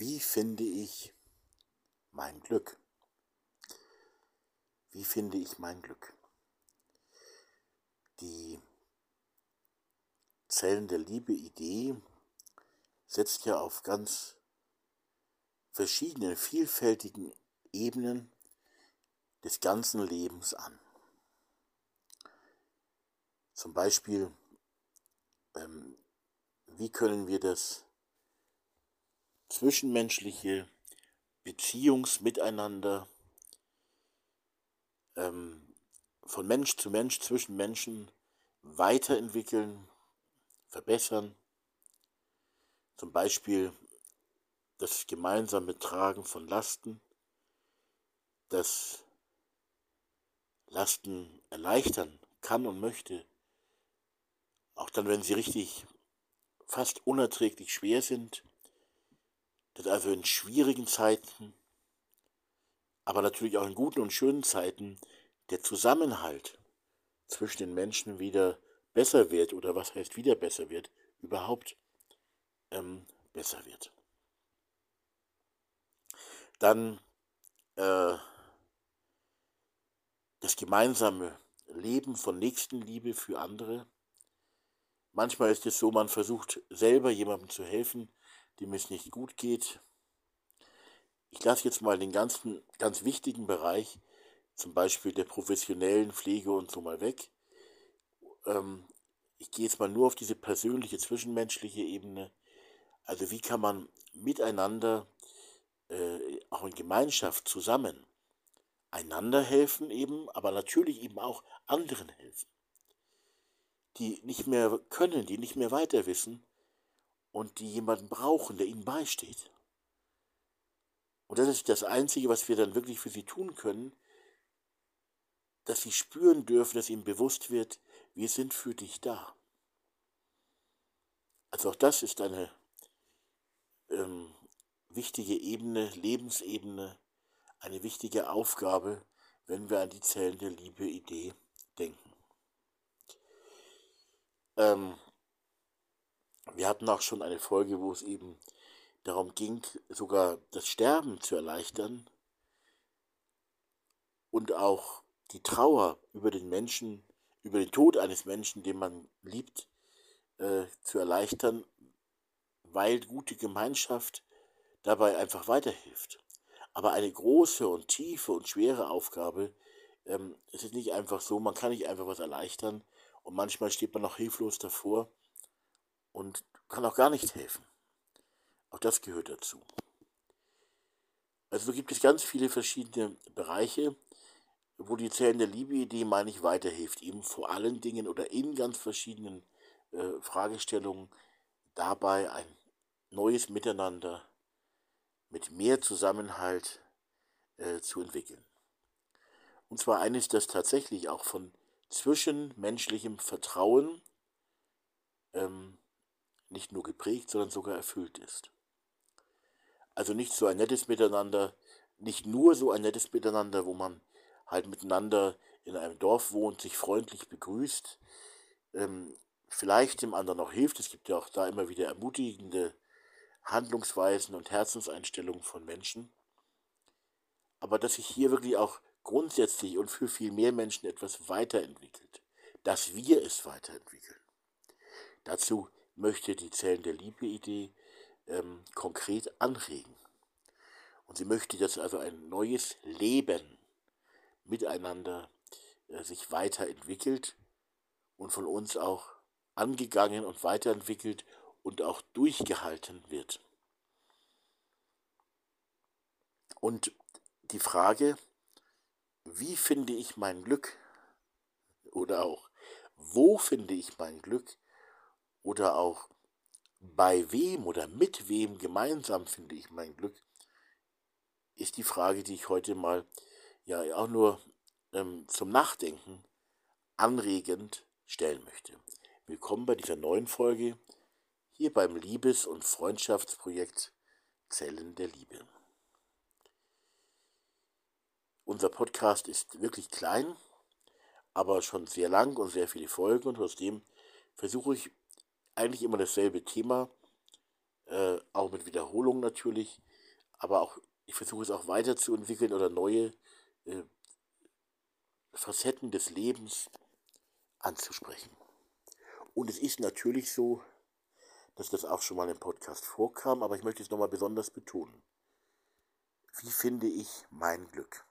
Wie finde ich mein Glück? Wie finde ich mein Glück? Die Zellen der Liebe Idee setzt ja auf ganz verschiedenen, vielfältigen Ebenen des ganzen Lebens an. Zum Beispiel, ähm, wie können wir das zwischenmenschliche Beziehungsmiteinander ähm, von Mensch zu Mensch, zwischen Menschen weiterentwickeln, verbessern. Zum Beispiel das gemeinsame Tragen von Lasten, das Lasten erleichtern kann und möchte, auch dann, wenn sie richtig fast unerträglich schwer sind, dass also in schwierigen Zeiten, aber natürlich auch in guten und schönen Zeiten der Zusammenhalt zwischen den Menschen wieder besser wird oder was heißt wieder besser wird, überhaupt ähm, besser wird. Dann äh, das gemeinsame Leben von Nächstenliebe für andere. Manchmal ist es so, man versucht selber jemandem zu helfen, dem es nicht gut geht. Ich lasse jetzt mal den ganzen, ganz wichtigen Bereich, zum Beispiel der professionellen Pflege und so mal weg. Ähm, ich gehe jetzt mal nur auf diese persönliche, zwischenmenschliche Ebene. Also wie kann man miteinander, äh, auch in Gemeinschaft zusammen, einander helfen eben, aber natürlich eben auch anderen helfen, die nicht mehr können, die nicht mehr weiter wissen und die jemanden brauchen, der ihnen beisteht. Und das ist das Einzige, was wir dann wirklich für sie tun können, dass sie spüren dürfen, dass ihnen bewusst wird, wir sind für dich da. Also auch das ist eine ähm, wichtige Ebene, Lebensebene, eine wichtige Aufgabe, wenn wir an die Zellen der Liebe-Idee denken. Ähm, wir hatten auch schon eine Folge, wo es eben darum ging, sogar das Sterben zu erleichtern und auch die Trauer über den Menschen, über den Tod eines Menschen, den man liebt, äh, zu erleichtern, weil gute Gemeinschaft dabei einfach weiterhilft. Aber eine große und tiefe und schwere Aufgabe, ähm, es ist nicht einfach so, man kann nicht einfach was erleichtern und manchmal steht man noch hilflos davor und kann auch gar nicht helfen. Auch das gehört dazu. Also so gibt es ganz viele verschiedene Bereiche, wo die Zellen der Liebe-Idee, meine ich, weiterhilft. Eben vor allen Dingen oder in ganz verschiedenen äh, Fragestellungen dabei ein neues Miteinander mit mehr Zusammenhalt äh, zu entwickeln. Und zwar eines, das tatsächlich auch von zwischenmenschlichem Vertrauen ähm, nicht nur geprägt, sondern sogar erfüllt ist. Also nicht so ein nettes Miteinander, nicht nur so ein nettes Miteinander, wo man halt miteinander in einem Dorf wohnt, sich freundlich begrüßt, ähm, vielleicht dem anderen noch hilft. Es gibt ja auch da immer wieder ermutigende Handlungsweisen und Herzenseinstellungen von Menschen. Aber dass sich hier wirklich auch grundsätzlich und für viel mehr Menschen etwas weiterentwickelt. Dass wir es weiterentwickeln. Dazu möchte die Zellen der Liebe-Idee ähm, konkret anregen. Und sie möchte, dass also ein neues Leben miteinander äh, sich weiterentwickelt und von uns auch angegangen und weiterentwickelt und auch durchgehalten wird. Und die Frage, wie finde ich mein Glück? Oder auch, wo finde ich mein Glück? Oder auch, bei wem oder mit wem gemeinsam finde ich mein Glück, ist die Frage, die ich heute mal ja auch nur ähm, zum Nachdenken anregend stellen möchte. Willkommen bei dieser neuen Folge hier beim Liebes- und Freundschaftsprojekt Zellen der Liebe. Unser Podcast ist wirklich klein, aber schon sehr lang und sehr viele Folgen und aus versuche ich eigentlich immer dasselbe Thema äh, auch mit Wiederholung natürlich, aber auch, ich versuche es auch weiterzuentwickeln oder neue äh, Facetten des Lebens anzusprechen. Und es ist natürlich so, dass das auch schon mal im Podcast vorkam, aber ich möchte es nochmal besonders betonen. Wie finde ich mein Glück?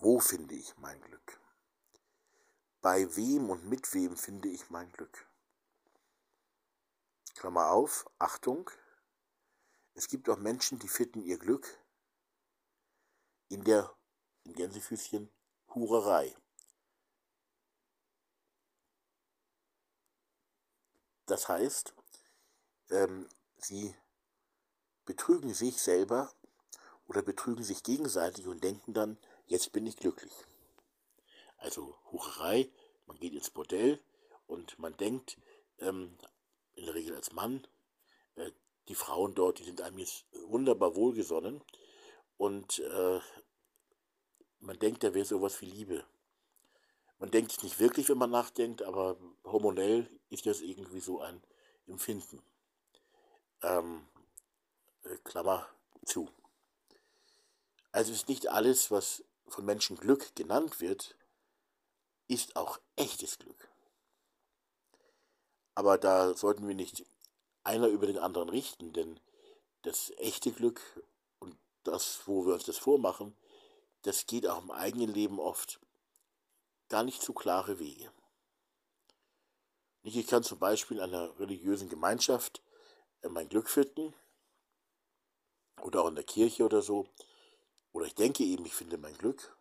Wo finde ich mein Glück? Bei wem und mit wem finde ich mein Glück? Klammer auf, Achtung, es gibt auch Menschen, die finden ihr Glück in der, in Gänsefüßchen, Hurerei. Das heißt, ähm, sie betrügen sich selber oder betrügen sich gegenseitig und denken dann, jetzt bin ich glücklich. Also Hurerei, man geht ins Bordell und man denkt, ähm, in der Regel als Mann, äh, die Frauen dort, die sind einem jetzt wunderbar wohlgesonnen und äh, man denkt, da wäre sowas wie Liebe. Man denkt es nicht wirklich, wenn man nachdenkt, aber hormonell ist das irgendwie so ein Empfinden. Ähm, äh, Klammer zu. Also ist nicht alles, was von Menschen Glück genannt wird, ist auch echtes Glück. Aber da sollten wir nicht einer über den anderen richten, denn das echte Glück und das, wo wir uns das vormachen, das geht auch im eigenen Leben oft gar nicht so klare Wege. Ich kann zum Beispiel einer religiösen Gemeinschaft äh, mein Glück finden oder auch in der Kirche oder so. Oder ich denke eben, ich finde mein Glück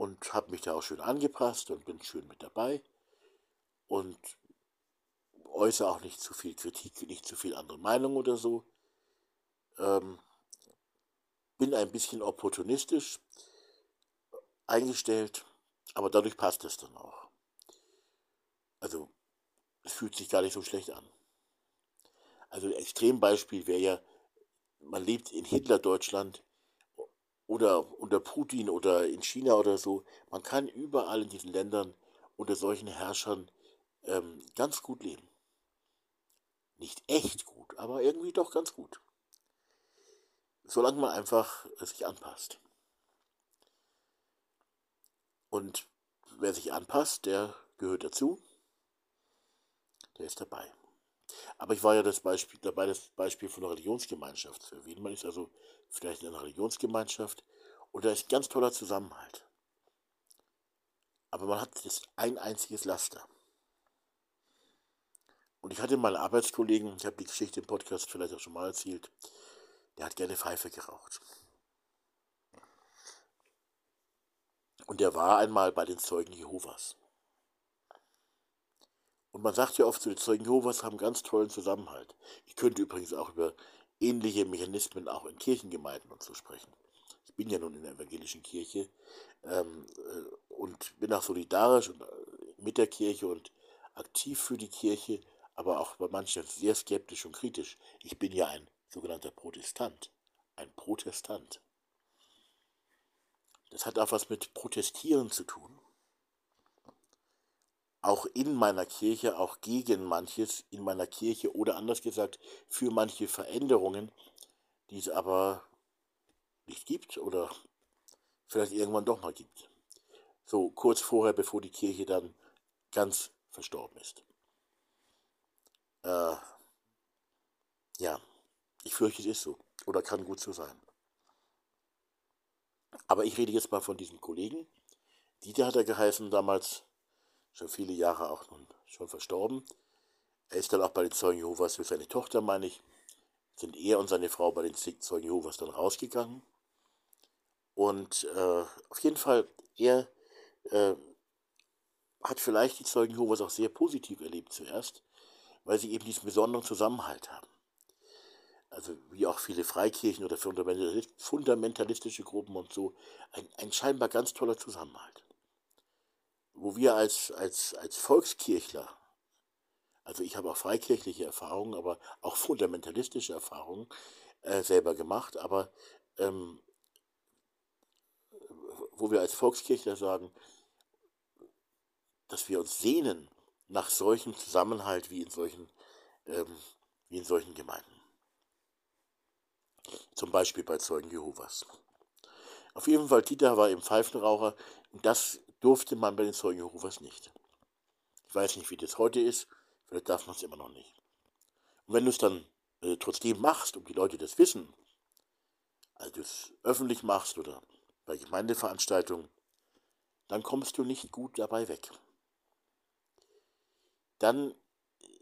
und habe mich da auch schön angepasst und bin schön mit dabei und äußere auch nicht zu viel Kritik, nicht zu viel andere Meinung oder so. Ähm, bin ein bisschen opportunistisch eingestellt aber dadurch passt es dann auch. Also, es fühlt sich gar nicht so schlecht an. Also ein Extrembeispiel wäre ja, man lebt in Hitler-Deutschland oder unter Putin oder in China oder so. Man kann überall in diesen Ländern unter solchen Herrschern ähm, ganz gut leben. Nicht echt gut, aber irgendwie doch ganz gut. Solange man einfach sich anpasst. Und wer sich anpasst, der gehört dazu. Der ist dabei. Aber ich war ja das Beispiel, dabei, das Beispiel von einer Religionsgemeinschaft zu erwähnen. Man ist also vielleicht in einer Religionsgemeinschaft und da ist ganz toller Zusammenhalt. Aber man hat jetzt ein einziges Laster. Und ich hatte mal einen Arbeitskollegen, ich habe die Geschichte im Podcast vielleicht auch schon mal erzählt, der hat gerne Pfeife geraucht. Und er war einmal bei den Zeugen Jehovas. Und man sagt ja oft, so die Zeugen Jehovas haben ganz tollen Zusammenhalt. Ich könnte übrigens auch über ähnliche Mechanismen auch in Kirchengemeinden und so sprechen. Ich bin ja nun in der evangelischen Kirche ähm, äh, und bin auch solidarisch und, äh, mit der Kirche und aktiv für die Kirche, aber auch bei manchen sehr skeptisch und kritisch. Ich bin ja ein sogenannter Protestant, ein Protestant. Das hat auch was mit Protestieren zu tun. Auch in meiner Kirche, auch gegen manches in meiner Kirche oder anders gesagt für manche Veränderungen, die es aber nicht gibt oder vielleicht irgendwann doch mal gibt. So kurz vorher, bevor die Kirche dann ganz verstorben ist. Äh, ja, ich fürchte, es ist so. Oder kann gut so sein. Aber ich rede jetzt mal von diesem Kollegen. Dieter hat er geheißen, damals schon viele Jahre auch nun schon verstorben. Er ist dann auch bei den Zeugen Jehovas für seine Tochter, meine ich, sind er und seine Frau bei den Zeugen Jehovas dann rausgegangen. Und äh, auf jeden Fall, er äh, hat vielleicht die Zeugen Jehovas auch sehr positiv erlebt zuerst, weil sie eben diesen besonderen Zusammenhalt haben also wie auch viele Freikirchen oder fundamentalistische Gruppen und so, ein, ein scheinbar ganz toller Zusammenhalt. Wo wir als, als, als Volkskirchler, also ich habe auch freikirchliche Erfahrungen, aber auch fundamentalistische Erfahrungen äh, selber gemacht, aber ähm, wo wir als Volkskirchler sagen, dass wir uns sehnen nach solchem Zusammenhalt wie in solchen ähm, wie in solchen Gemeinden. Zum Beispiel bei Zeugen Jehovas. Auf jeden Fall, Dieter war eben Pfeifenraucher und das durfte man bei den Zeugen Jehovas nicht. Ich weiß nicht, wie das heute ist, vielleicht darf man es immer noch nicht. Und wenn du es dann äh, trotzdem machst und die Leute das wissen, also du es öffentlich machst oder bei Gemeindeveranstaltungen, dann kommst du nicht gut dabei weg. Dann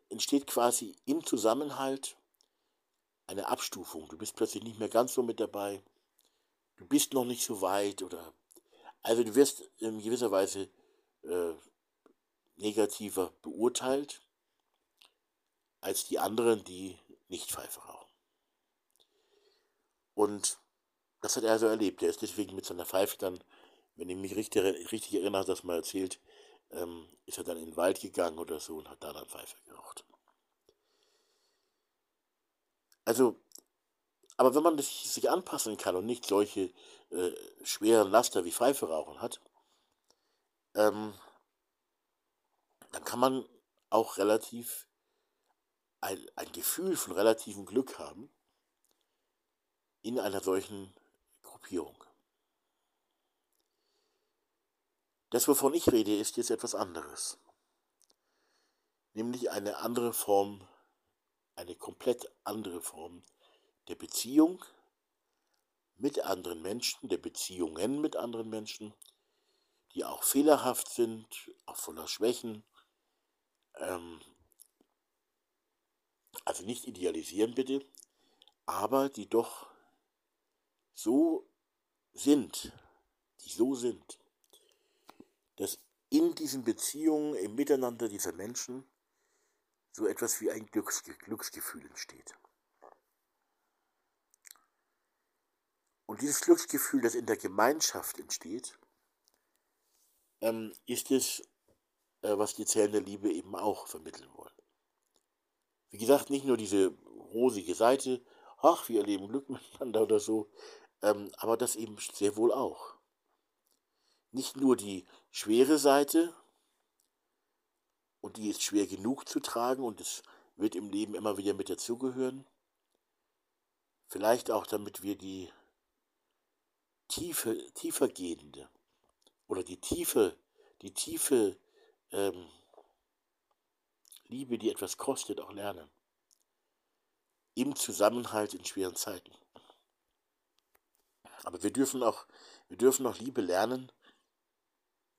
entsteht quasi im Zusammenhalt eine Abstufung. Du bist plötzlich nicht mehr ganz so mit dabei. Du bist noch nicht so weit oder also du wirst in gewisser Weise äh, negativer beurteilt als die anderen, die nicht Pfeife rauchen. Und das hat er so erlebt. Er ist deswegen mit seiner Pfeife dann, wenn ich mich richtig, richtig erinnere, das mal erzählt, ähm, ist er dann in den Wald gegangen oder so und hat da dann Pfeife geraucht. Also, aber wenn man sich, anpassen kann und nicht solche äh, schweren Laster wie Pfeife rauchen hat, ähm, dann kann man auch relativ ein, ein Gefühl von relativem Glück haben in einer solchen Gruppierung. Das, wovon ich rede, ist jetzt etwas anderes. Nämlich eine andere Form, eine komplett andere Form der Beziehung mit anderen Menschen, der Beziehungen mit anderen Menschen, die auch fehlerhaft sind, auch voller Schwächen. Ähm, also nicht idealisieren bitte, aber die doch so sind, die so sind, dass in diesen Beziehungen, im Miteinander dieser Menschen so etwas wie ein Glücksgefühl entsteht. Und dieses Glücksgefühl, das in der Gemeinschaft entsteht, ähm, ist es, äh, was die Zellen der Liebe eben auch vermitteln wollen. Wie gesagt, nicht nur diese rosige Seite, ach, wir erleben Glück miteinander oder so, ähm, aber das eben sehr wohl auch. Nicht nur die schwere Seite, und die ist schwer genug zu tragen und es wird im Leben immer wieder mit dazugehören. Vielleicht auch damit wir die tiefe, tiefergehende oder die tiefe, die tiefe ähm, Liebe, die etwas kostet, auch lernen. Im Zusammenhalt in schweren Zeiten. Aber wir dürfen auch, wir dürfen auch Liebe lernen,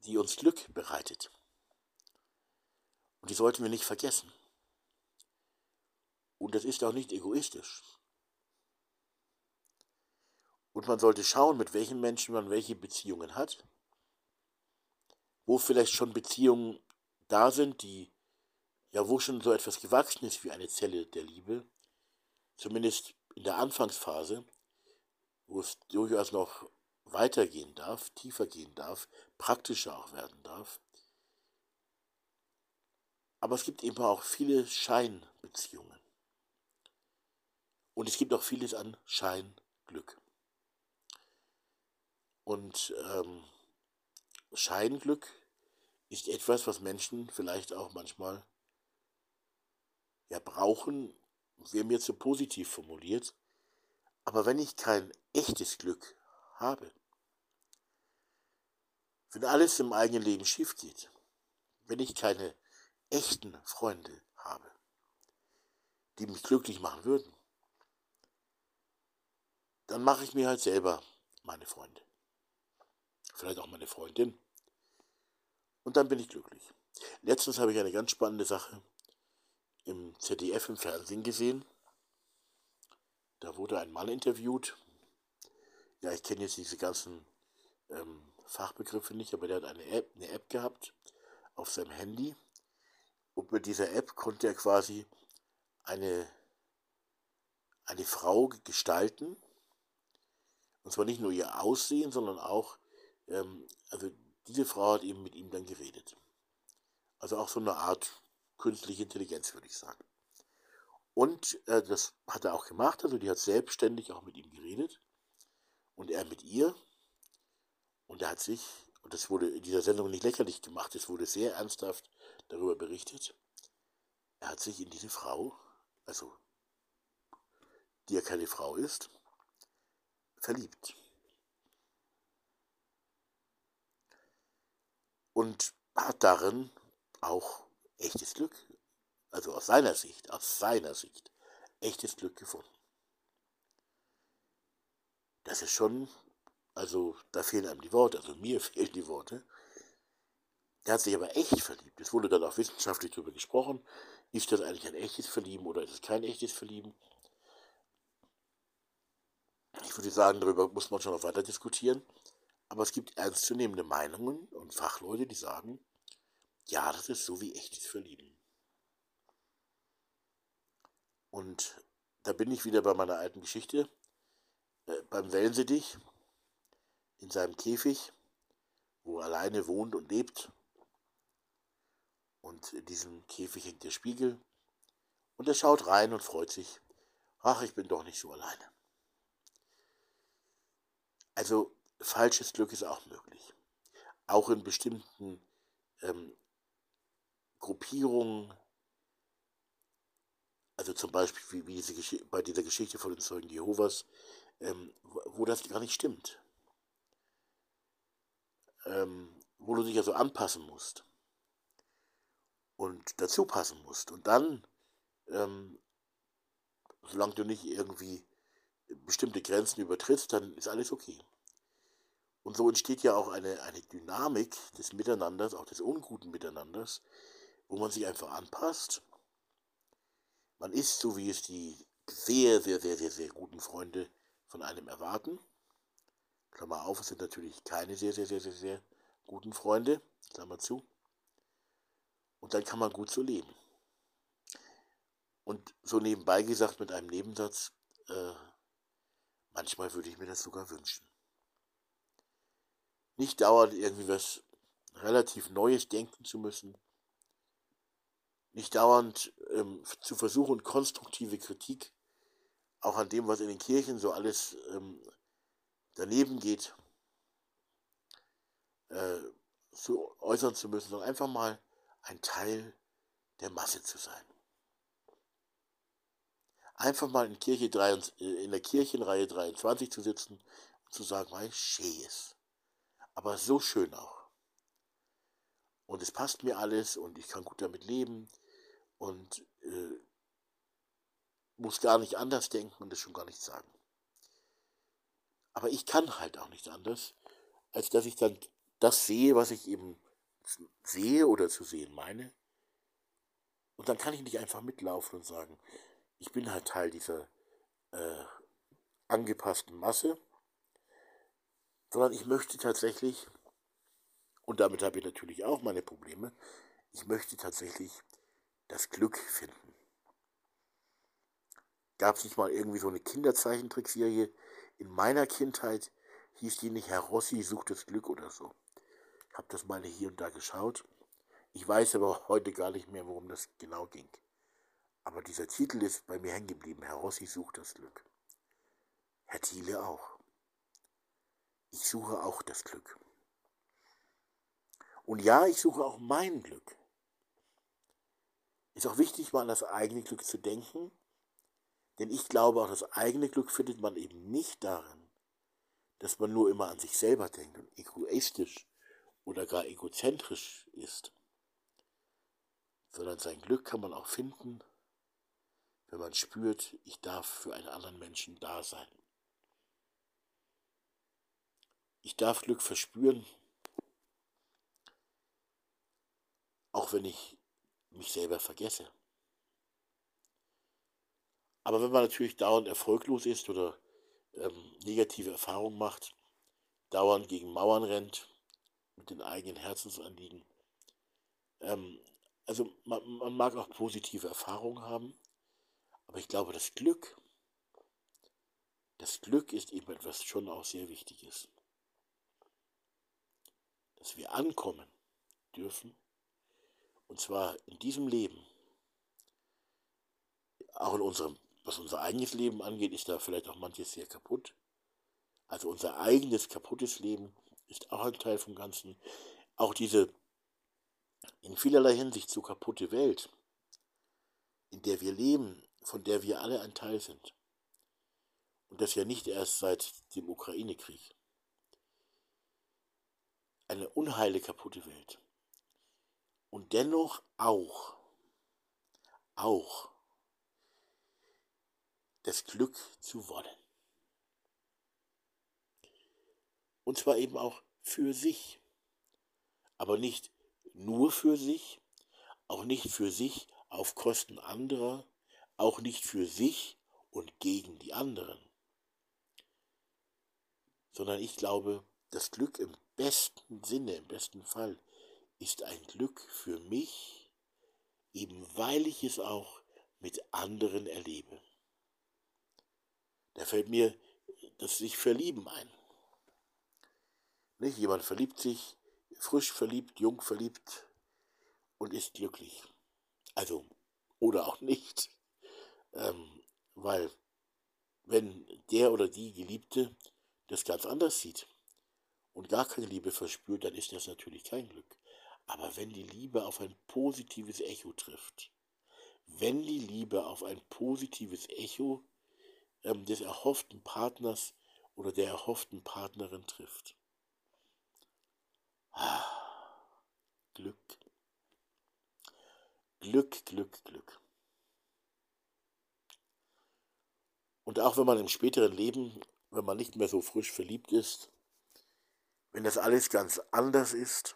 die uns Glück bereitet. Und die sollten wir nicht vergessen. Und das ist auch nicht egoistisch. Und man sollte schauen, mit welchen Menschen man welche Beziehungen hat. Wo vielleicht schon Beziehungen da sind, die, ja, wo schon so etwas gewachsen ist wie eine Zelle der Liebe. Zumindest in der Anfangsphase, wo es durchaus noch weitergehen darf, tiefer gehen darf, praktischer auch werden darf. Aber es gibt eben auch viele Scheinbeziehungen. Und es gibt auch vieles an Scheinglück. Und ähm, Scheinglück ist etwas, was Menschen vielleicht auch manchmal ja, brauchen, wäre mir zu positiv formuliert. Aber wenn ich kein echtes Glück habe, wenn alles im eigenen Leben schief geht, wenn ich keine echten Freunde habe, die mich glücklich machen würden, dann mache ich mir halt selber meine Freunde. Vielleicht auch meine Freundin. Und dann bin ich glücklich. Letztens habe ich eine ganz spannende Sache im ZDF im Fernsehen gesehen. Da wurde ein Mann interviewt. Ja, ich kenne jetzt diese ganzen ähm, Fachbegriffe nicht, aber der hat eine App, eine App gehabt auf seinem Handy und mit dieser App konnte er quasi eine, eine Frau gestalten. Und zwar nicht nur ihr Aussehen, sondern auch, ähm, also diese Frau hat eben mit ihm dann geredet. Also auch so eine Art künstliche Intelligenz, würde ich sagen. Und äh, das hat er auch gemacht, also die hat selbstständig auch mit ihm geredet. Und er mit ihr. Und er hat sich, und das wurde in dieser Sendung nicht lächerlich gemacht, es wurde sehr ernsthaft darüber berichtet. Er hat sich in diese Frau also die ja keine Frau ist, verliebt. Und hat darin auch echtes Glück, also aus seiner Sicht, aus seiner Sicht, echtes Glück gefunden. Das ist schon, also da fehlen einem die Worte, also mir fehlen die Worte. Der hat sich aber echt verliebt. Es wurde dann auch wissenschaftlich darüber gesprochen. Ist das eigentlich ein echtes Verlieben oder ist es kein echtes Verlieben? Ich würde sagen, darüber muss man schon noch weiter diskutieren. Aber es gibt ernstzunehmende Meinungen und Fachleute, die sagen, ja, das ist so wie echtes Verlieben. Und da bin ich wieder bei meiner alten Geschichte. Äh, beim Wellensittich in seinem Käfig, wo er alleine wohnt und lebt. Und in diesem Käfig hängt der Spiegel. Und er schaut rein und freut sich. Ach, ich bin doch nicht so alleine. Also falsches Glück ist auch möglich. Auch in bestimmten ähm, Gruppierungen, also zum Beispiel wie, wie diese bei dieser Geschichte von den Zeugen Jehovas, ähm, wo das gar nicht stimmt. Ähm, wo du dich also anpassen musst und dazu passen musst. Und dann, ähm, solange du nicht irgendwie bestimmte Grenzen übertrittst, dann ist alles okay. Und so entsteht ja auch eine, eine Dynamik des Miteinanders, auch des unguten Miteinanders, wo man sich einfach anpasst. Man ist so, wie es die sehr, sehr, sehr, sehr, sehr guten Freunde von einem erwarten. Klammer auf, es sind natürlich keine sehr, sehr, sehr, sehr, sehr guten Freunde, Klammer zu. Und dann kann man gut so leben. Und so nebenbei gesagt mit einem Nebensatz, äh, manchmal würde ich mir das sogar wünschen. Nicht dauernd irgendwie was relativ Neues denken zu müssen, nicht dauernd ähm, zu versuchen, konstruktive Kritik auch an dem, was in den Kirchen so alles ähm, daneben geht, äh, zu äußern zu müssen, sondern einfach mal ein Teil der Masse zu sein. Einfach mal in, Kirche 3, äh, in der Kirchenreihe 23 zu sitzen und zu sagen, weil schön ist. Aber so schön auch. Und es passt mir alles und ich kann gut damit leben und äh, muss gar nicht anders denken und das schon gar nicht sagen. Aber ich kann halt auch nicht anders, als dass ich dann das sehe, was ich eben sehe oder zu sehen meine. Und dann kann ich nicht einfach mitlaufen und sagen, ich bin halt Teil dieser äh, angepassten Masse, sondern ich möchte tatsächlich, und damit habe ich natürlich auch meine Probleme, ich möchte tatsächlich das Glück finden. Gab es nicht mal irgendwie so eine Kinderzeichentrickserie? In meiner Kindheit hieß die nicht Herr Rossi sucht das Glück oder so. Ich habe das mal hier und da geschaut. Ich weiß aber heute gar nicht mehr, worum das genau ging. Aber dieser Titel ist bei mir hängen geblieben. Herr Rossi sucht das Glück. Herr Thiele auch. Ich suche auch das Glück. Und ja, ich suche auch mein Glück. Ist auch wichtig, mal an das eigene Glück zu denken, denn ich glaube, auch das eigene Glück findet man eben nicht darin, dass man nur immer an sich selber denkt und egoistisch oder gar egozentrisch ist, sondern sein Glück kann man auch finden, wenn man spürt, ich darf für einen anderen Menschen da sein. Ich darf Glück verspüren, auch wenn ich mich selber vergesse. Aber wenn man natürlich dauernd erfolglos ist oder ähm, negative Erfahrungen macht, dauernd gegen Mauern rennt, mit den eigenen Herzensanliegen, ähm, also man, man mag auch positive Erfahrungen haben, aber ich glaube, das Glück, das Glück ist eben etwas schon auch sehr Wichtiges. Dass wir ankommen dürfen und zwar in diesem Leben, auch in unserem, was unser eigenes Leben angeht, ist da vielleicht auch manches sehr kaputt. Also unser eigenes kaputtes Leben ist auch ein Teil vom Ganzen. Auch diese in vielerlei Hinsicht so kaputte Welt, in der wir leben, von der wir alle ein Teil sind. Und das ja nicht erst seit dem Ukraine-Krieg. Eine unheile, kaputte Welt. Und dennoch auch, auch das Glück zu wollen. Und zwar eben auch für sich. Aber nicht nur für sich, auch nicht für sich auf Kosten anderer, auch nicht für sich und gegen die anderen, sondern ich glaube, das Glück im besten Sinne, im besten Fall, ist ein Glück für mich, eben weil ich es auch mit anderen erlebe. Da fällt mir das sich verlieben ein. Nicht? Jemand verliebt sich, frisch verliebt, jung verliebt und ist glücklich. Also, oder auch nicht. Ähm, weil, wenn der oder die Geliebte das ganz anders sieht und gar keine Liebe verspürt, dann ist das natürlich kein Glück. Aber wenn die Liebe auf ein positives Echo trifft, wenn die Liebe auf ein positives Echo ähm, des erhofften Partners oder der erhofften Partnerin trifft. Ah, Glück. Glück, Glück, Glück. Und auch wenn man im späteren Leben, wenn man nicht mehr so frisch verliebt ist, wenn das alles ganz anders ist,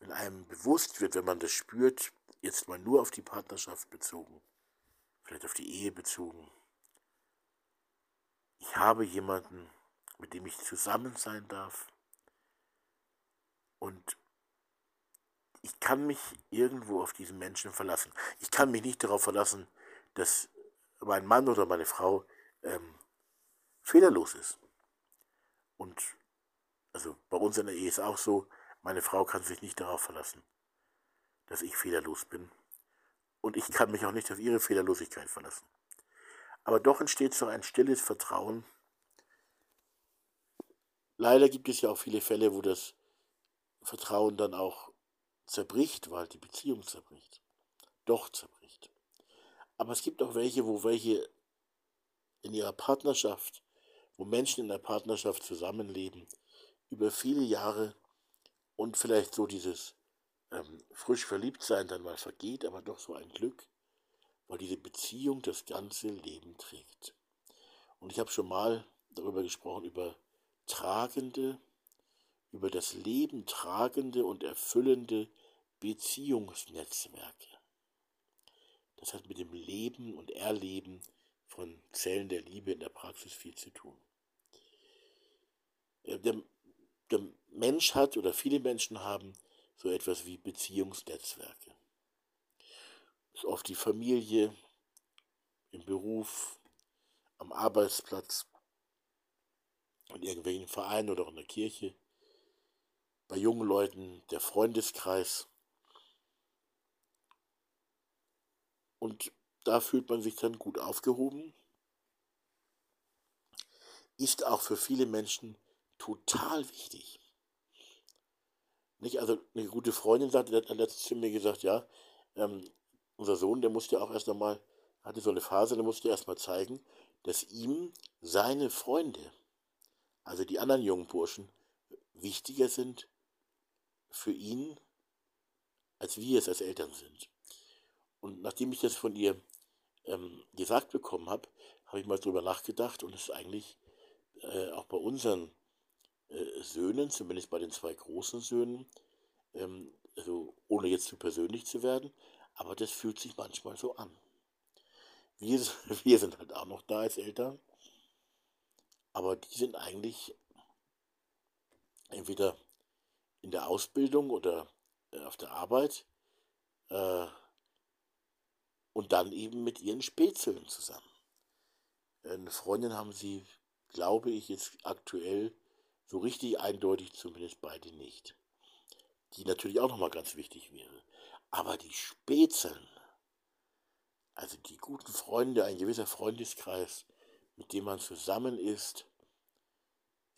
wenn einem bewusst wird, wenn man das spürt, jetzt mal nur auf die Partnerschaft bezogen, vielleicht auf die Ehe bezogen. Ich habe jemanden, mit dem ich zusammen sein darf und ich kann mich irgendwo auf diesen Menschen verlassen. Ich kann mich nicht darauf verlassen, dass mein Mann oder meine Frau ähm, fehlerlos ist. Und also bei uns in der Ehe ist auch so, meine Frau kann sich nicht darauf verlassen, dass ich fehlerlos bin. Und ich kann mich auch nicht auf ihre Fehlerlosigkeit verlassen. Aber doch entsteht so ein stilles Vertrauen. Leider gibt es ja auch viele Fälle, wo das Vertrauen dann auch zerbricht, weil die Beziehung zerbricht. Doch zerbricht. Aber es gibt auch welche, wo welche in ihrer Partnerschaft, wo Menschen in der Partnerschaft zusammenleben, über viele Jahre und vielleicht so dieses ähm, frisch verliebt sein dann mal vergeht, aber doch so ein Glück, weil diese Beziehung das ganze Leben trägt. Und ich habe schon mal darüber gesprochen, über tragende, über das Leben tragende und erfüllende Beziehungsnetzwerke. Das hat mit dem Leben und Erleben von Zellen der Liebe in der Praxis viel zu tun. Der, der Mensch hat oder viele Menschen haben so etwas wie Beziehungsnetzwerke. Das ist oft die Familie, im Beruf, am Arbeitsplatz, in irgendwelchen Vereinen oder auch in der Kirche, bei jungen Leuten der Freundeskreis. Und da fühlt man sich dann gut aufgehoben. Ist auch für viele Menschen total wichtig. Nicht, also eine gute Freundin sagte, hat letztens zu mir gesagt, ja, ähm, unser Sohn, der musste auch erst einmal, hatte so eine Phase, der musste erst mal zeigen, dass ihm seine Freunde, also die anderen jungen Burschen, wichtiger sind für ihn, als wir es als Eltern sind. Und nachdem ich das von ihr ähm, gesagt bekommen habe, habe ich mal drüber nachgedacht und es ist eigentlich äh, auch bei unseren äh, Söhnen, zumindest bei den zwei großen Söhnen, ähm, also ohne jetzt zu persönlich zu werden, aber das fühlt sich manchmal so an. Wir, wir sind halt auch noch da als Eltern, aber die sind eigentlich entweder in der Ausbildung oder äh, auf der Arbeit äh, und dann eben mit ihren Spätzeln zusammen. Eine Freundin haben sie, glaube ich, jetzt aktuell so richtig eindeutig zumindest beide nicht. Die natürlich auch nochmal ganz wichtig wäre. Aber die Spätzeln, also die guten Freunde, ein gewisser Freundeskreis, mit dem man zusammen ist,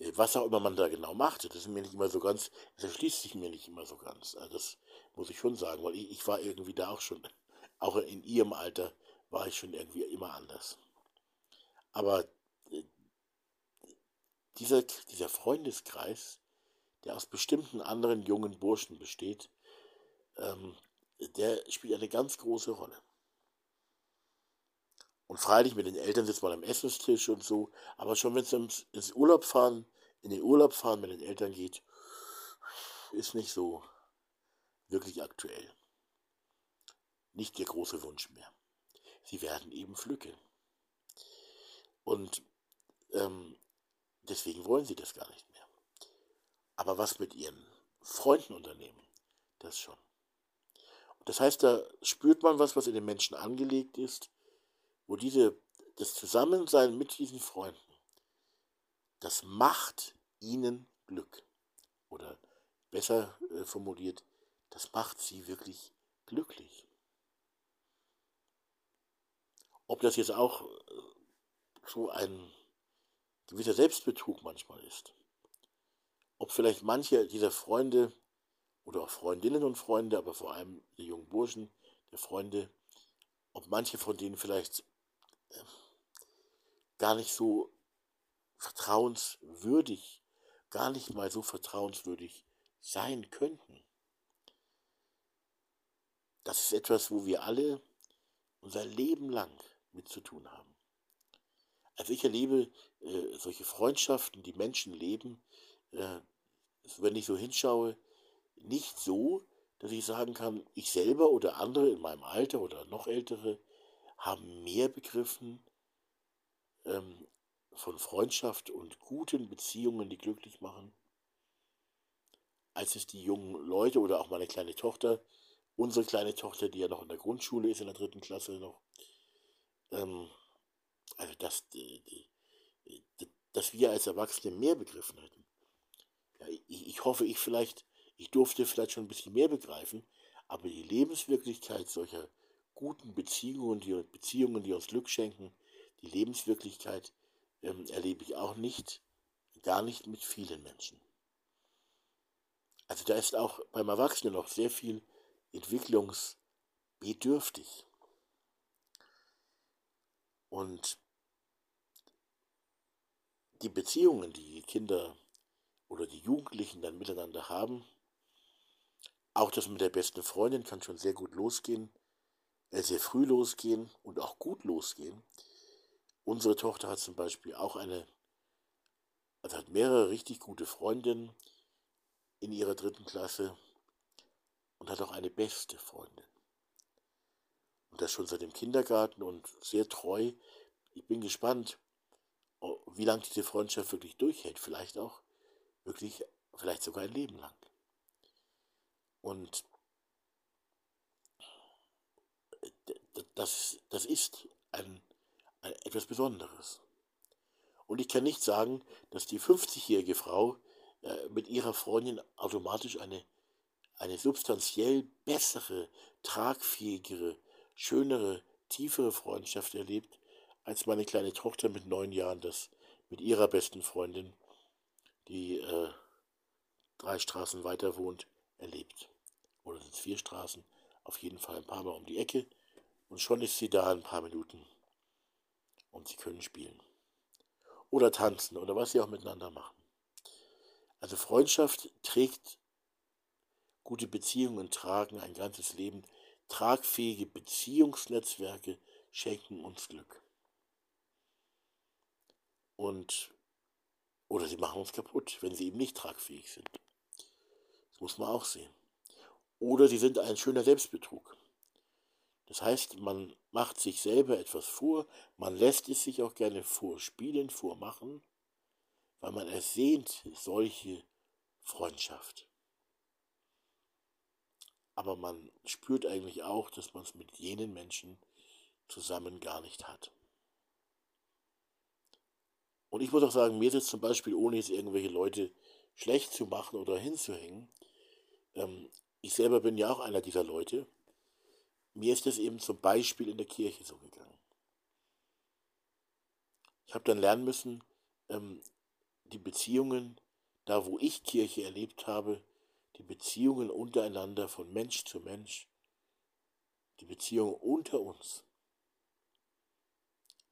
äh, was auch immer man da genau macht, das ist mir nicht immer so ganz, das erschließt sich mir nicht immer so ganz. Also das muss ich schon sagen, weil ich, ich war irgendwie da auch schon, auch in ihrem Alter, war ich schon irgendwie immer anders. Aber dieser, dieser Freundeskreis, der aus bestimmten anderen jungen Burschen besteht, ähm, der spielt eine ganz große Rolle. Und freilich mit den Eltern sitzt man am Essenstisch und so, aber schon wenn es ins, ins Urlaub fahren, in den Urlaub fahren mit den Eltern geht, ist nicht so wirklich aktuell. Nicht der große Wunsch mehr. Sie werden eben pflücken. Und ähm, deswegen wollen sie das gar nicht mehr. Aber was mit ihren Freunden unternehmen, das schon. Das heißt, da spürt man was, was in den Menschen angelegt ist, wo diese, das Zusammensein mit diesen Freunden, das macht ihnen Glück. Oder besser äh, formuliert, das macht sie wirklich glücklich. Ob das jetzt auch äh, so ein gewisser Selbstbetrug manchmal ist. Ob vielleicht manche dieser Freunde oder auch Freundinnen und Freunde, aber vor allem die jungen Burschen, der Freunde, ob manche von denen vielleicht äh, gar nicht so vertrauenswürdig, gar nicht mal so vertrauenswürdig sein könnten. Das ist etwas, wo wir alle unser Leben lang mit zu tun haben. Also ich erlebe äh, solche Freundschaften, die Menschen leben, äh, wenn ich so hinschaue, nicht so, dass ich sagen kann, ich selber oder andere in meinem Alter oder noch ältere haben mehr begriffen ähm, von Freundschaft und guten Beziehungen, die glücklich machen, als es die jungen Leute oder auch meine kleine Tochter, unsere kleine Tochter, die ja noch in der Grundschule ist, in der dritten Klasse noch, ähm, also dass, die, die, dass wir als Erwachsene mehr begriffen hätten. Ja, ich, ich hoffe, ich vielleicht, ich durfte vielleicht schon ein bisschen mehr begreifen, aber die Lebenswirklichkeit solcher guten Beziehungen, die, Beziehungen, die uns Glück schenken, die Lebenswirklichkeit ähm, erlebe ich auch nicht, gar nicht mit vielen Menschen. Also da ist auch beim Erwachsenen noch sehr viel entwicklungsbedürftig. Und die Beziehungen, die die Kinder oder die Jugendlichen dann miteinander haben, auch das mit der besten Freundin kann schon sehr gut losgehen, äh, sehr früh losgehen und auch gut losgehen. Unsere Tochter hat zum Beispiel auch eine, also hat mehrere richtig gute Freundinnen, in ihrer dritten Klasse und hat auch eine beste Freundin. Und das schon seit dem Kindergarten und sehr treu. Ich bin gespannt, wie lange diese Freundschaft wirklich durchhält. Vielleicht auch wirklich, vielleicht sogar ein Leben lang. Und das, das ist ein, ein, etwas Besonderes. Und ich kann nicht sagen, dass die 50-jährige Frau äh, mit ihrer Freundin automatisch eine, eine substanziell bessere, tragfähigere, schönere, tiefere Freundschaft erlebt, als meine kleine Tochter mit neun Jahren das mit ihrer besten Freundin, die äh, drei Straßen weiter wohnt, erlebt. Oder sind es vier Straßen? Auf jeden Fall ein paar Mal um die Ecke. Und schon ist sie da ein paar Minuten. Und sie können spielen. Oder tanzen oder was sie auch miteinander machen. Also Freundschaft trägt, gute Beziehungen tragen ein ganzes Leben. Tragfähige Beziehungsnetzwerke schenken uns Glück. Und, oder sie machen uns kaputt, wenn sie eben nicht tragfähig sind. Das muss man auch sehen. Oder sie sind ein schöner Selbstbetrug. Das heißt, man macht sich selber etwas vor, man lässt es sich auch gerne vorspielen, vormachen weil man ersehnt solche Freundschaft. Aber man spürt eigentlich auch, dass man es mit jenen Menschen zusammen gar nicht hat. Und ich muss auch sagen, mir ist es zum Beispiel, ohne jetzt irgendwelche Leute schlecht zu machen oder hinzuhängen, ähm, ich selber bin ja auch einer dieser Leute, mir ist es eben zum Beispiel in der Kirche so gegangen. Ich habe dann lernen müssen, ähm, die Beziehungen, da wo ich Kirche erlebt habe, die Beziehungen untereinander von Mensch zu Mensch, die Beziehungen unter uns,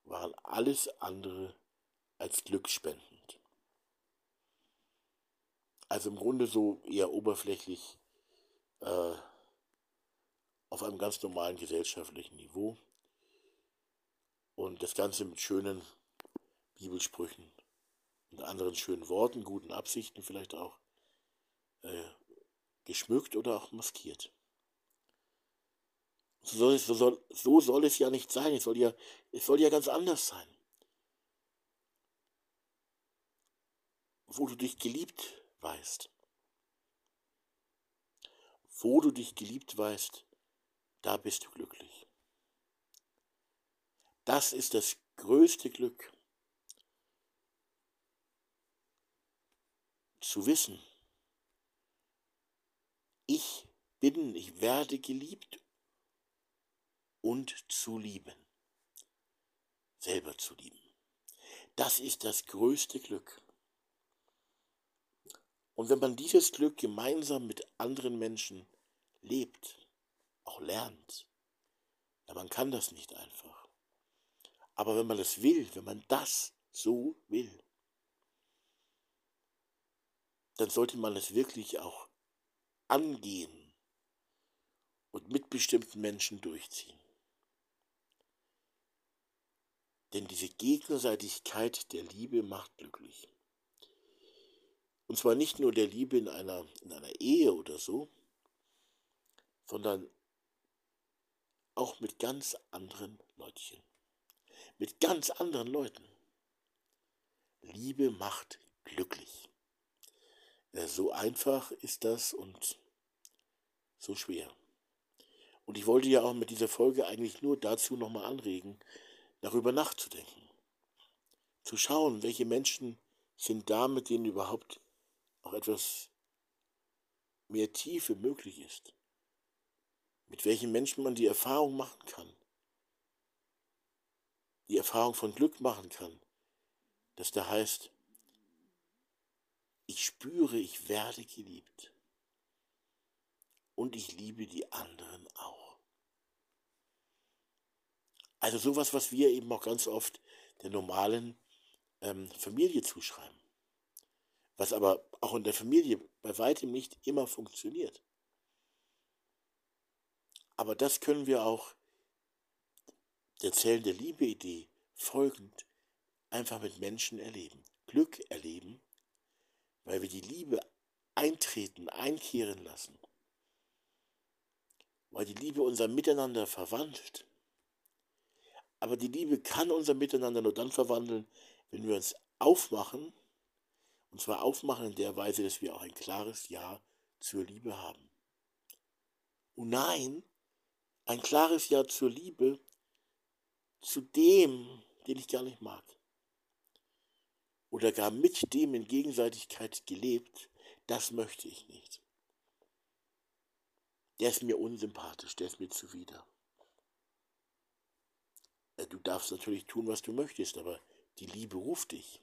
an alles andere als glücksspendend. Also im Grunde so eher oberflächlich äh, auf einem ganz normalen gesellschaftlichen Niveau. Und das Ganze mit schönen Bibelsprüchen und anderen schönen Worten, guten Absichten vielleicht auch, äh, geschmückt oder auch maskiert. So soll, es, so, soll, so soll es ja nicht sein. Es soll ja, es soll ja ganz anders sein. Wo du dich geliebt weißt. Wo du dich geliebt weißt, da bist du glücklich. Das ist das größte Glück. Zu wissen, ich bin, ich werde geliebt und zu lieben. Selber zu lieben. Das ist das größte Glück. Und wenn man dieses Glück gemeinsam mit anderen Menschen lebt, auch lernt, ja, man kann das nicht einfach. Aber wenn man das will, wenn man das so will, dann sollte man es wirklich auch angehen und mit bestimmten Menschen durchziehen. Denn diese Gegenseitigkeit der Liebe macht glücklich. Und zwar nicht nur der Liebe in einer, in einer Ehe oder so, sondern auch mit ganz anderen Leutchen. Mit ganz anderen Leuten. Liebe macht glücklich. Ja, so einfach ist das und so schwer. Und ich wollte ja auch mit dieser Folge eigentlich nur dazu nochmal anregen, darüber nachzudenken. Zu schauen, welche Menschen sind da, mit denen überhaupt auch etwas mehr Tiefe möglich ist. Mit welchen Menschen man die Erfahrung machen kann. Die Erfahrung von Glück machen kann. Dass da heißt, ich spüre, ich werde geliebt. Und ich liebe die anderen auch. Also sowas, was wir eben auch ganz oft der normalen ähm, Familie zuschreiben. Was aber auch in der Familie bei weitem nicht immer funktioniert. Aber das können wir auch der Zellen der Liebe-Idee folgend einfach mit Menschen erleben. Glück erleben, weil wir die Liebe eintreten, einkehren lassen. Weil die Liebe unser Miteinander verwandelt. Aber die Liebe kann unser Miteinander nur dann verwandeln, wenn wir uns aufmachen, und zwar aufmachen in der Weise, dass wir auch ein klares Ja zur Liebe haben. Und nein, ein klares Ja zur Liebe zu dem, den ich gar nicht mag. Oder gar mit dem in Gegenseitigkeit gelebt, das möchte ich nicht. Der ist mir unsympathisch, der ist mir zuwider. Äh, du darfst natürlich tun, was du möchtest, aber die Liebe ruft dich.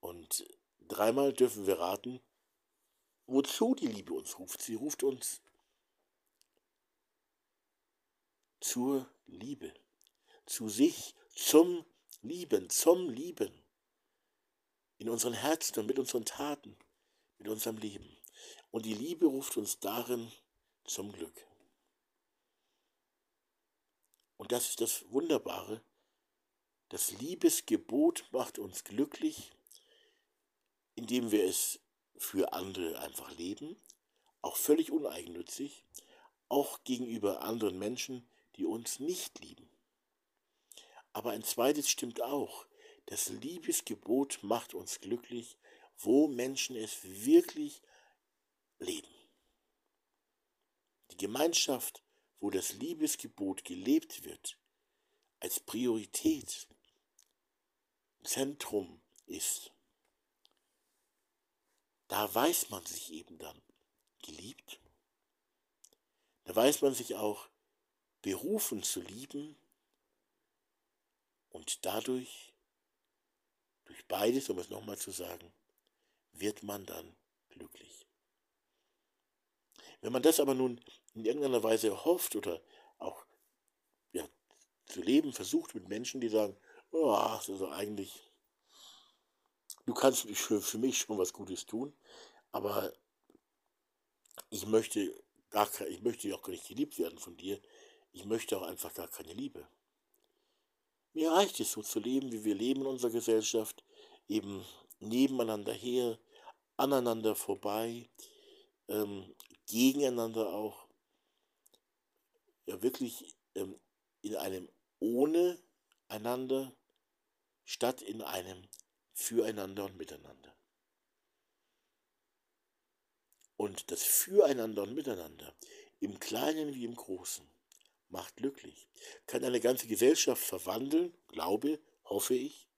Und dreimal dürfen wir raten, wozu die Liebe uns ruft. Sie ruft uns zur Liebe, zu sich, zum Lieben, zum Lieben. In unseren Herzen und mit unseren Taten, mit unserem Leben. Und die Liebe ruft uns darin zum Glück. Und das ist das Wunderbare. Das Liebesgebot macht uns glücklich, indem wir es für andere einfach leben, auch völlig uneigennützig, auch gegenüber anderen Menschen, die uns nicht lieben. Aber ein zweites stimmt auch. Das Liebesgebot macht uns glücklich, wo Menschen es wirklich leben. Die Gemeinschaft wo das Liebesgebot gelebt wird, als Priorität Zentrum ist, da weiß man sich eben dann geliebt. Da weiß man sich auch berufen zu lieben und dadurch, durch beides, um es nochmal zu sagen, wird man dann glücklich. Wenn man das aber nun in irgendeiner Weise hofft oder auch ja, zu leben versucht mit Menschen, die sagen, oh, also eigentlich, du kannst für, für mich schon was Gutes tun, aber ich möchte gar ich möchte auch gar nicht geliebt werden von dir. Ich möchte auch einfach gar keine Liebe. Mir reicht es so zu leben, wie wir leben in unserer Gesellschaft, eben nebeneinander her, aneinander vorbei, ähm, gegeneinander auch, ja wirklich ähm, in einem ohne einander statt in einem füreinander und miteinander. Und das Füreinander und Miteinander, im Kleinen wie im Großen, macht glücklich, kann eine ganze Gesellschaft verwandeln, glaube, hoffe ich,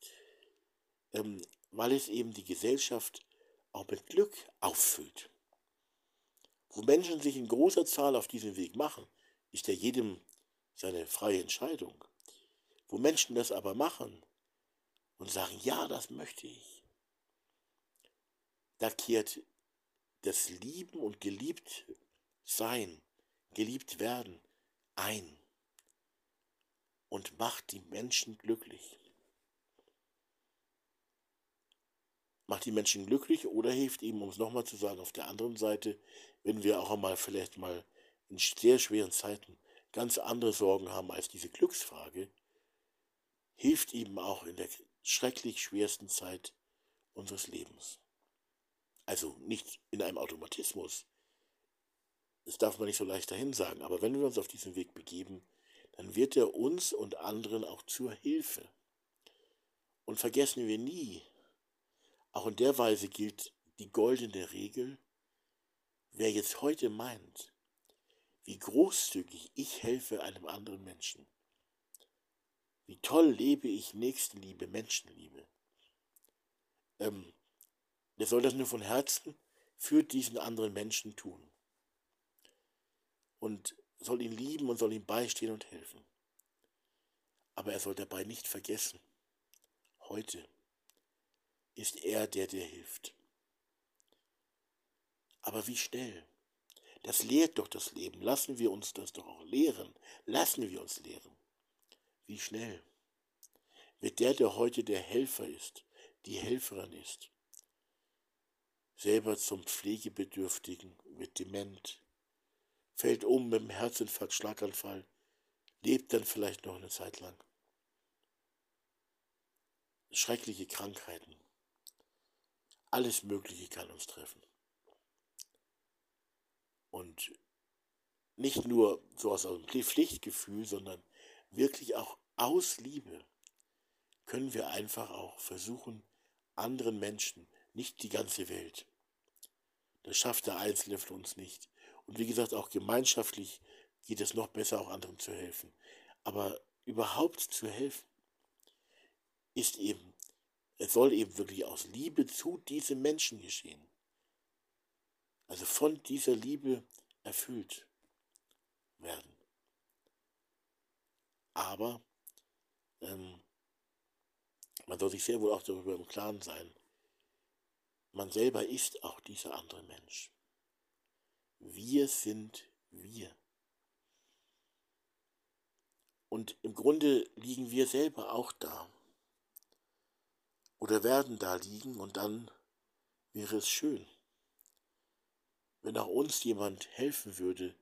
ähm, weil es eben die Gesellschaft auch mit Glück auffüllt. Wo Menschen sich in großer Zahl auf diesen Weg machen, ist ja jedem seine freie Entscheidung. Wo Menschen das aber machen und sagen, ja, das möchte ich, da kehrt das Lieben und geliebt sein, geliebt werden ein und macht die Menschen glücklich. Macht die Menschen glücklich oder hilft ihm, um es nochmal zu sagen, auf der anderen Seite, wenn wir auch einmal vielleicht mal in sehr schweren Zeiten ganz andere Sorgen haben als diese Glücksfrage, hilft ihm auch in der schrecklich schwersten Zeit unseres Lebens. Also nicht in einem Automatismus. Das darf man nicht so leicht dahin sagen. Aber wenn wir uns auf diesen Weg begeben, dann wird er uns und anderen auch zur Hilfe. Und vergessen wir nie, auch in der Weise gilt die goldene Regel, wer jetzt heute meint, wie großzügig ich helfe einem anderen Menschen, wie toll lebe ich Nächstenliebe, Menschenliebe, ähm, er soll das nur von Herzen für diesen anderen Menschen tun. Und soll ihn lieben und soll ihm beistehen und helfen. Aber er soll dabei nicht vergessen, heute ist er der, der hilft. Aber wie schnell? Das lehrt doch das Leben. Lassen wir uns das doch auch lehren. Lassen wir uns lehren. Wie schnell wird der, der heute der Helfer ist, die Helferin ist, selber zum Pflegebedürftigen, wird dement, fällt um mit dem Herzinfarkt, Schlaganfall, lebt dann vielleicht noch eine Zeit lang. Schreckliche Krankheiten. Alles Mögliche kann uns treffen. Und nicht nur so aus einem Pflichtgefühl, sondern wirklich auch aus Liebe können wir einfach auch versuchen, anderen Menschen, nicht die ganze Welt, das schafft der Einzelne von uns nicht. Und wie gesagt, auch gemeinschaftlich geht es noch besser, auch anderen zu helfen. Aber überhaupt zu helfen, ist eben, es soll eben wirklich aus Liebe zu diesem Menschen geschehen. Also von dieser Liebe erfüllt werden. Aber ähm, man soll sich sehr wohl auch darüber im Klaren sein, man selber ist auch dieser andere Mensch. Wir sind wir. Und im Grunde liegen wir selber auch da. Oder werden da liegen und dann wäre es schön, wenn auch uns jemand helfen würde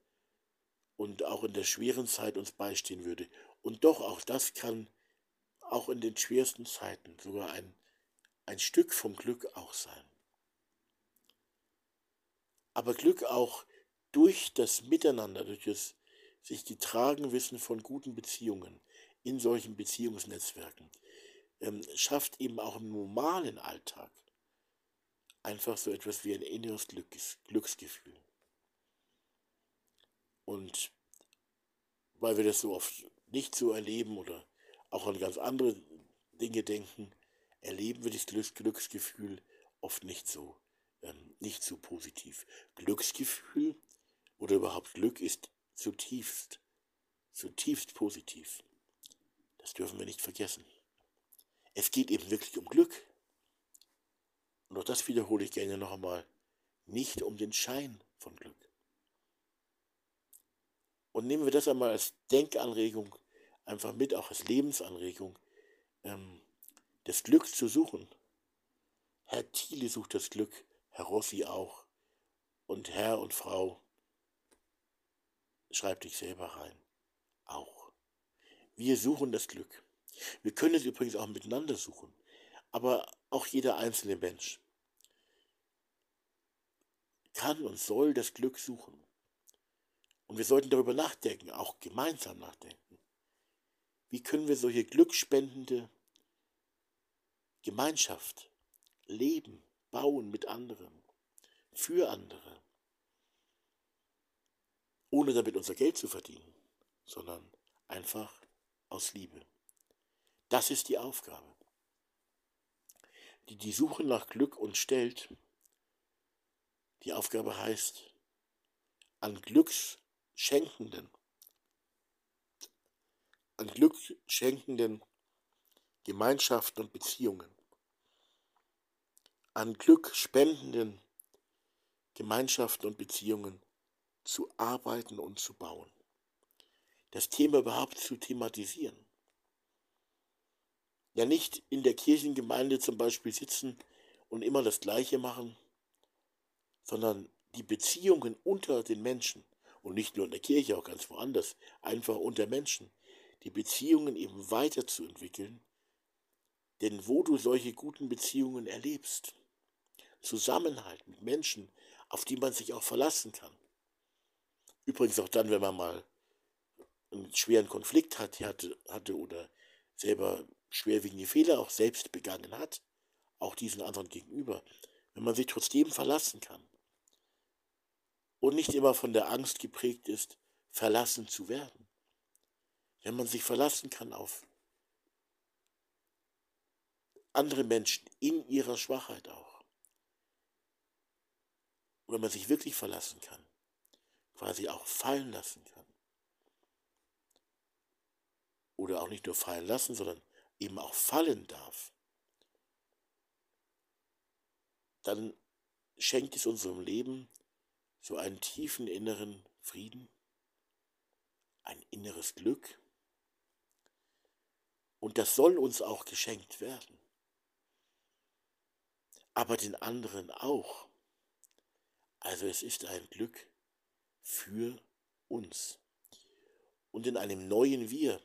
und auch in der schweren Zeit uns beistehen würde. Und doch auch das kann auch in den schwersten Zeiten sogar ein, ein Stück vom Glück auch sein aber Glück auch durch das Miteinander, durch das sich getragen wissen von guten Beziehungen in solchen Beziehungsnetzwerken, ähm, schafft eben auch im normalen Alltag einfach so etwas wie ein inneres Glücks Glücksgefühl. Und weil wir das so oft nicht so erleben oder auch an ganz andere Dinge denken, erleben wir das Glücksgefühl oft nicht so ähm, nicht so positiv. Glücksgefühl oder überhaupt Glück ist zutiefst, zutiefst positiv. Das dürfen wir nicht vergessen. Es geht eben wirklich um Glück. Und auch das wiederhole ich gerne noch einmal. Nicht um den Schein von Glück. Und nehmen wir das einmal als Denkanregung, einfach mit, auch als Lebensanregung, ähm, das Glück zu suchen. Herr Thiele sucht das Glück, Herr Rossi auch. Und Herr und Frau, schreib dich selber rein, auch. Wir suchen das Glück. Wir können es übrigens auch miteinander suchen, aber auch jeder einzelne Mensch kann und soll das Glück suchen. Und wir sollten darüber nachdenken, auch gemeinsam nachdenken. Wie können wir solche glückspendende Gemeinschaft leben, bauen mit anderen, für andere, ohne damit unser Geld zu verdienen, sondern einfach aus Liebe. Das ist die Aufgabe, die die Suche nach Glück uns stellt. Die Aufgabe heißt, an Glücksschenkenden, an Glücksschenkenden Gemeinschaften und Beziehungen, an glückspendenden Gemeinschaften und Beziehungen zu arbeiten und zu bauen. Das Thema überhaupt zu thematisieren. Ja nicht in der Kirchengemeinde zum Beispiel sitzen und immer das Gleiche machen, sondern die Beziehungen unter den Menschen und nicht nur in der Kirche, auch ganz woanders, einfach unter Menschen, die Beziehungen eben weiterzuentwickeln, denn wo du solche guten Beziehungen erlebst, Zusammenhalt mit Menschen, auf die man sich auch verlassen kann. Übrigens auch dann, wenn man mal einen schweren Konflikt hat, hatte, hatte oder selber schwerwiegende Fehler auch selbst begangen hat, auch diesen anderen gegenüber, wenn man sich trotzdem verlassen kann und nicht immer von der Angst geprägt ist, verlassen zu werden. Wenn man sich verlassen kann auf andere Menschen in ihrer Schwachheit auch. Oder man sich wirklich verlassen kann, quasi auch fallen lassen kann. Oder auch nicht nur fallen lassen, sondern eben auch fallen darf. Dann schenkt es unserem Leben so einen tiefen inneren Frieden, ein inneres Glück. Und das soll uns auch geschenkt werden. Aber den anderen auch. Also es ist ein Glück für uns. Und in einem neuen Wir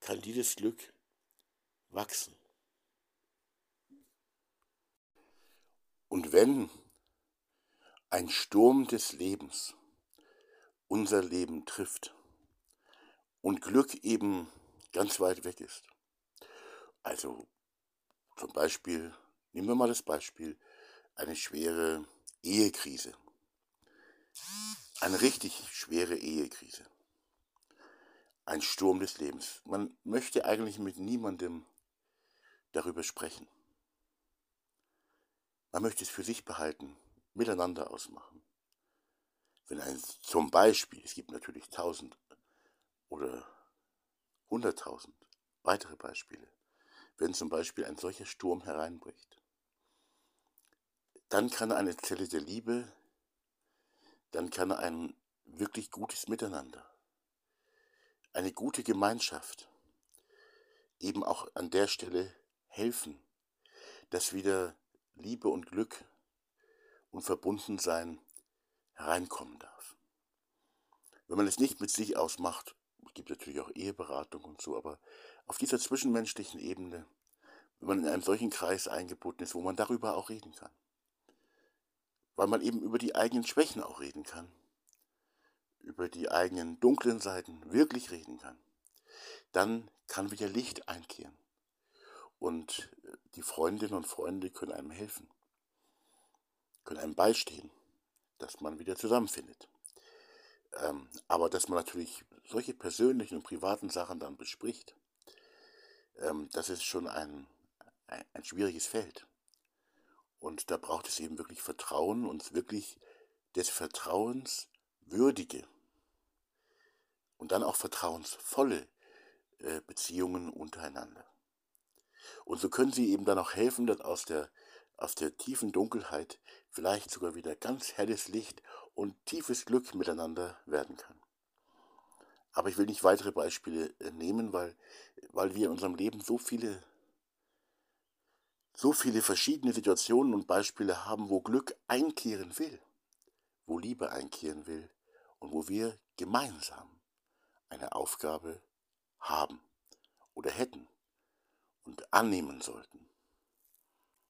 kann dieses Glück wachsen. Und wenn ein Sturm des Lebens unser Leben trifft und Glück eben ganz weit weg ist. Also zum Beispiel, nehmen wir mal das Beispiel, eine schwere Ehekrise. Eine richtig schwere Ehekrise. Ein Sturm des Lebens. Man möchte eigentlich mit niemandem darüber sprechen. Man möchte es für sich behalten miteinander ausmachen. Wenn ein, zum Beispiel, es gibt natürlich tausend oder hunderttausend weitere Beispiele, wenn zum Beispiel ein solcher Sturm hereinbricht, dann kann eine Zelle der Liebe, dann kann ein wirklich gutes Miteinander, eine gute Gemeinschaft eben auch an der Stelle helfen, dass wieder Liebe und Glück und Verbundensein hereinkommen darf. Wenn man es nicht mit sich ausmacht, gibt natürlich auch Eheberatung und so, aber auf dieser zwischenmenschlichen Ebene, wenn man in einem solchen Kreis eingebunden ist, wo man darüber auch reden kann, weil man eben über die eigenen Schwächen auch reden kann, über die eigenen dunklen Seiten wirklich reden kann, dann kann wieder Licht einkehren. Und die Freundinnen und Freunde können einem helfen können einem beistehen, dass man wieder zusammenfindet. Ähm, aber dass man natürlich solche persönlichen und privaten Sachen dann bespricht, ähm, das ist schon ein, ein, ein schwieriges Feld. Und da braucht es eben wirklich Vertrauen und wirklich des Vertrauens würdige und dann auch vertrauensvolle äh, Beziehungen untereinander. Und so können sie eben dann auch helfen, dass aus der aus der tiefen Dunkelheit vielleicht sogar wieder ganz helles Licht und tiefes Glück miteinander werden kann. Aber ich will nicht weitere Beispiele äh, nehmen, weil, weil wir in unserem Leben so viele, so viele verschiedene Situationen und Beispiele haben, wo Glück einkehren will, wo Liebe einkehren will und wo wir gemeinsam eine Aufgabe haben oder hätten und annehmen sollten.